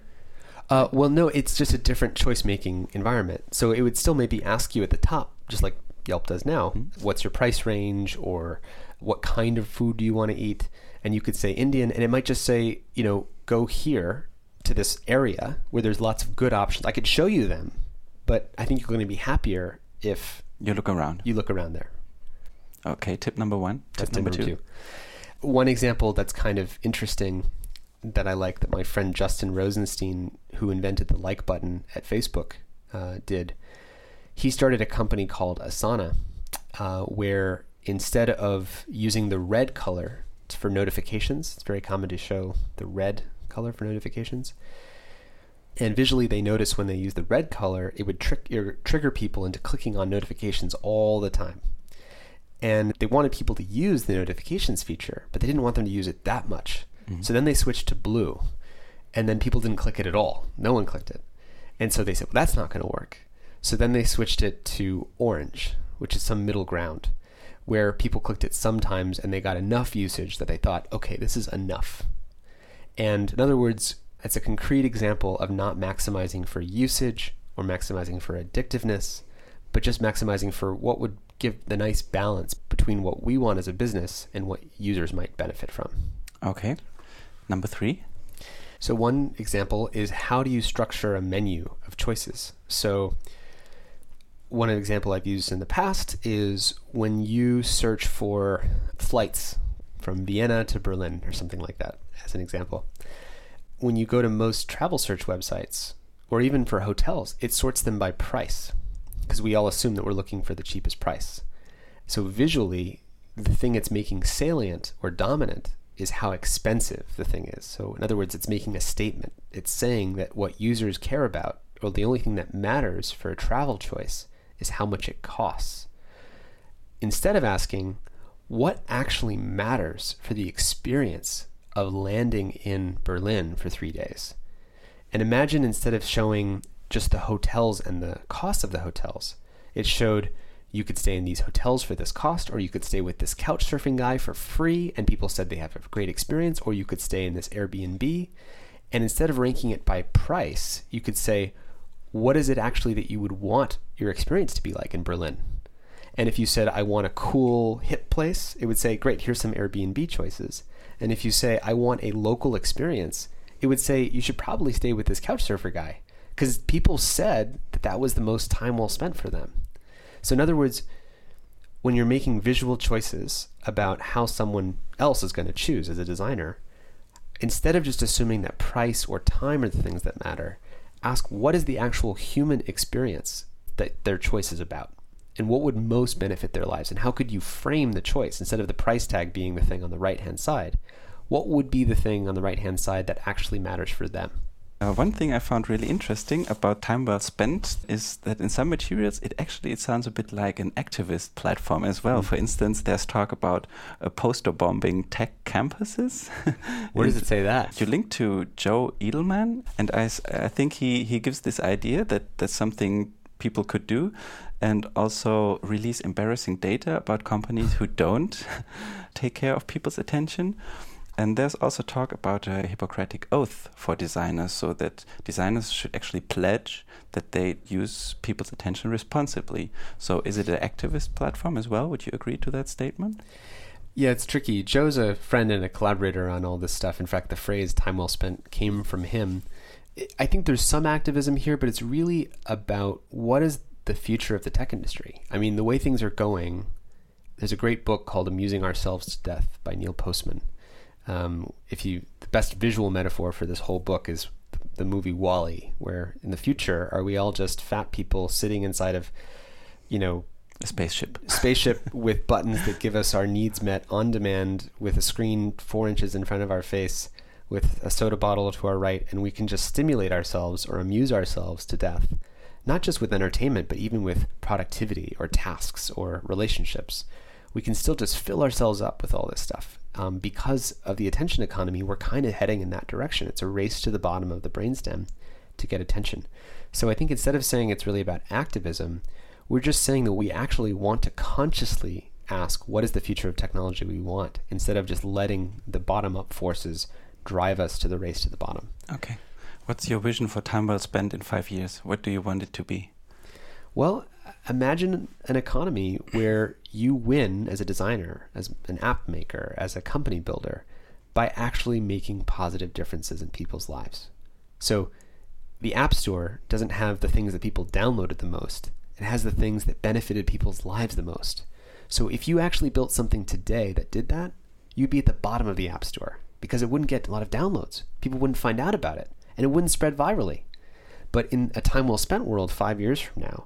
Speaker 1: Uh, well, no, it's just a different choice making environment. So it would still maybe ask you at the top, just like Yelp does now,
Speaker 2: Mhm.
Speaker 1: what's your price range or what kind of food do you want to eat? And you could say Indian, and it might just say, you know, go here to this area where there's lots of good options. I could show you them, but I think you're going to be happier if
Speaker 2: You look around.
Speaker 1: you look around there.
Speaker 2: Okay. Tip number one. Tip number
Speaker 1: number
Speaker 2: two.
Speaker 1: two. One example that's kind of interesting that I like that my friend Justin Rosenstein, who invented the like button at Facebook, uh, did. He started a company called Asana, uh, where instead of using the red color for notifications, it's very common to show the red color for notifications. And visually, they notice when they use the red color, it would trick or trigger people into clicking on notifications all the time and they wanted people to use the notifications feature, but they didn't want them to use it that much.
Speaker 2: Mhm.
Speaker 1: So then they switched to blue, and then people didn't click it at all. No one clicked it. And so they said, well, that's not going to work. So then they switched it to orange, which is some middle ground, where people clicked it sometimes and they got enough usage that they thought, okay, this is enough. And in other words, it's a concrete example of not maximizing for usage or maximizing for addictiveness, but just maximizing for what would give the nice balance between what we want as a business and what users might benefit from.
Speaker 2: Okay. Number three.
Speaker 1: So, one example is how do you structure a menu of choices? So, one example I've used in the past is when you search for flights from Vienna to Berlin or something like that, as an example. When you go to most travel search websites, or even for hotels, it sorts them by price because we all assume that we're looking for the cheapest price. So, visually, the thing it's making salient or dominant is how expensive the thing is. So, in other words, it's making a statement. It's saying that what users care about, or the only thing that matters for a travel choice, is how much it costs. Instead of asking, what actually matters for the experience of landing in Berlin for three days? And imagine instead of showing just the hotels and the cost of the hotels, it showed you could stay in these hotels for this cost, or you could stay with this couch surfing guy for free, and people said they have a great experience, or you could stay in this Airbnb. And instead of ranking it by price, you could say, what is it actually that you would want your experience to be like in Berlin? And if you said, I want a cool, hip place, it would say, great, here's some Airbnb choices. And if you say, I want a local experience, it would say, you should probably stay with this couch surfer guy. Because people said that that was the most time well spent for them. So, in other words, when you're making visual choices about how someone else is going to choose as a designer, instead of just assuming that price or time are the things that matter, ask what is the actual human experience that their choice is about? And what would most benefit their lives? And how could you frame the choice? Instead of the price tag being the thing on the right hand side what would be the thing on the right hand side that actually matters for them
Speaker 2: uh, one thing I found really interesting about time well spent is that in some materials it actually it sounds a bit like an activist platform as well. Mm. For instance, there's talk about uh, poster bombing tech campuses.
Speaker 1: Where does it say that?
Speaker 2: You link to Joe Edelman, and I, I think he, he gives this idea that that's something people could do and also release embarrassing data about companies who don't take care of people's attention. And there's also talk about a Hippocratic oath for designers, so that designers should actually pledge that they use people's attention responsibly. So, is it an activist platform as well? Would you agree to that statement?
Speaker 1: Yeah, it's tricky. Joe's a friend and a collaborator on all this stuff. In fact, the phrase time well spent came from him. I think there's some activism here, but it's really about what is the future of the tech industry. I mean, the way things are going, there's a great book called Amusing Ourselves to Death by Neil Postman um, if you the best visual metaphor for this whole book is the movie WALL-E, where in the future are we all just fat people sitting inside of, you know,
Speaker 2: a spaceship,
Speaker 1: spaceship with buttons that give us our needs met on demand, with a screen four inches in front of our face, with a soda bottle to our right, and we can just stimulate ourselves or amuse ourselves to death, not just with entertainment, but even with productivity or tasks or relationships. We can still just fill ourselves up with all this stuff um, because of the attention economy, we're kind of heading in that direction. It's a race to the bottom of the brainstem to get attention. So I think instead of saying it's really about activism, we're just saying that we actually want to consciously ask what is the future of technology we want instead of just letting the bottom up forces drive us to the race to the bottom.
Speaker 2: Okay. What's your vision for time well spent in five years? What do you want it to be?
Speaker 1: Well, imagine an economy where you win as a designer, as an app maker, as a company builder by actually making positive differences in people's lives. So the App Store doesn't have the things that people downloaded the most, it has the things that benefited people's lives the most. So if you actually built something today that did that, you'd be at the bottom of the App Store because it wouldn't get a lot of downloads. People wouldn't find out about it and it wouldn't spread virally. But in a time well spent world five years from now,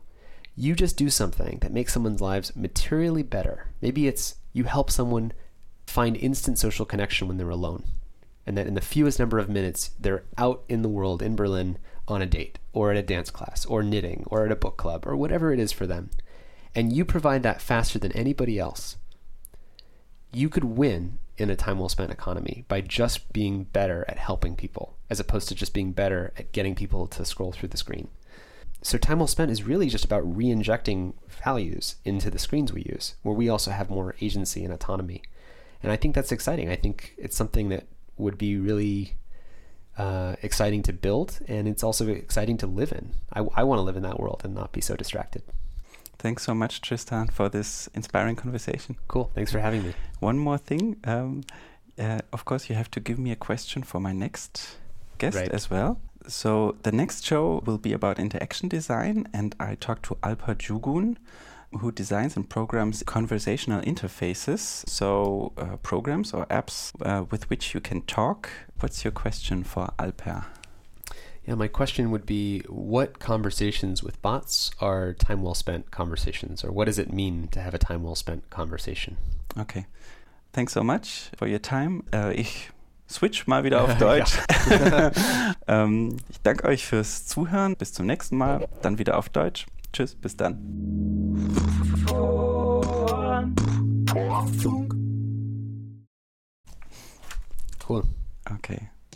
Speaker 1: you just do something that makes someone's lives materially better. Maybe it's you help someone find instant social connection when they're alone. And that in the fewest number of minutes, they're out in the world in Berlin on a date or at a dance class or knitting or at a book club or whatever it is for them. And you provide that faster than anybody else. You could win in a time well spent economy by just being better at helping people as opposed to just being better at getting people to scroll through the screen. So time well spent is really just about re-injecting values into the screens we use, where we also have more agency and autonomy. And I think that's exciting. I think it's something that would be really uh, exciting to build, and it's also exciting to live in. I, I want to live in that world and not be so distracted.
Speaker 2: Thanks so much, Tristan, for this inspiring conversation.
Speaker 1: Cool. Thanks for having me.
Speaker 2: One more thing. Um, uh, of course, you have to give me a question for my next guest
Speaker 1: Right.
Speaker 2: as well. So the next show will be about interaction design, and I talked to Alper Çuğun, who designs and programs conversational interfaces, so uh, programs or apps uh, with which you can talk. What's your question for Alper?
Speaker 1: Yeah, my question would be what conversations with bots are time well spent conversations, or what does it mean to have a time well spent conversation?
Speaker 2: Okay. Thanks so much for your time. Äh, ich switch mal wieder auf. Deutsch. ähm, ich danke euch fürs Zuhören. Bis zum nächsten Mal. Dann wieder auf Deutsch. Tschüss, bis dann.
Speaker 1: Cool.
Speaker 2: Okay.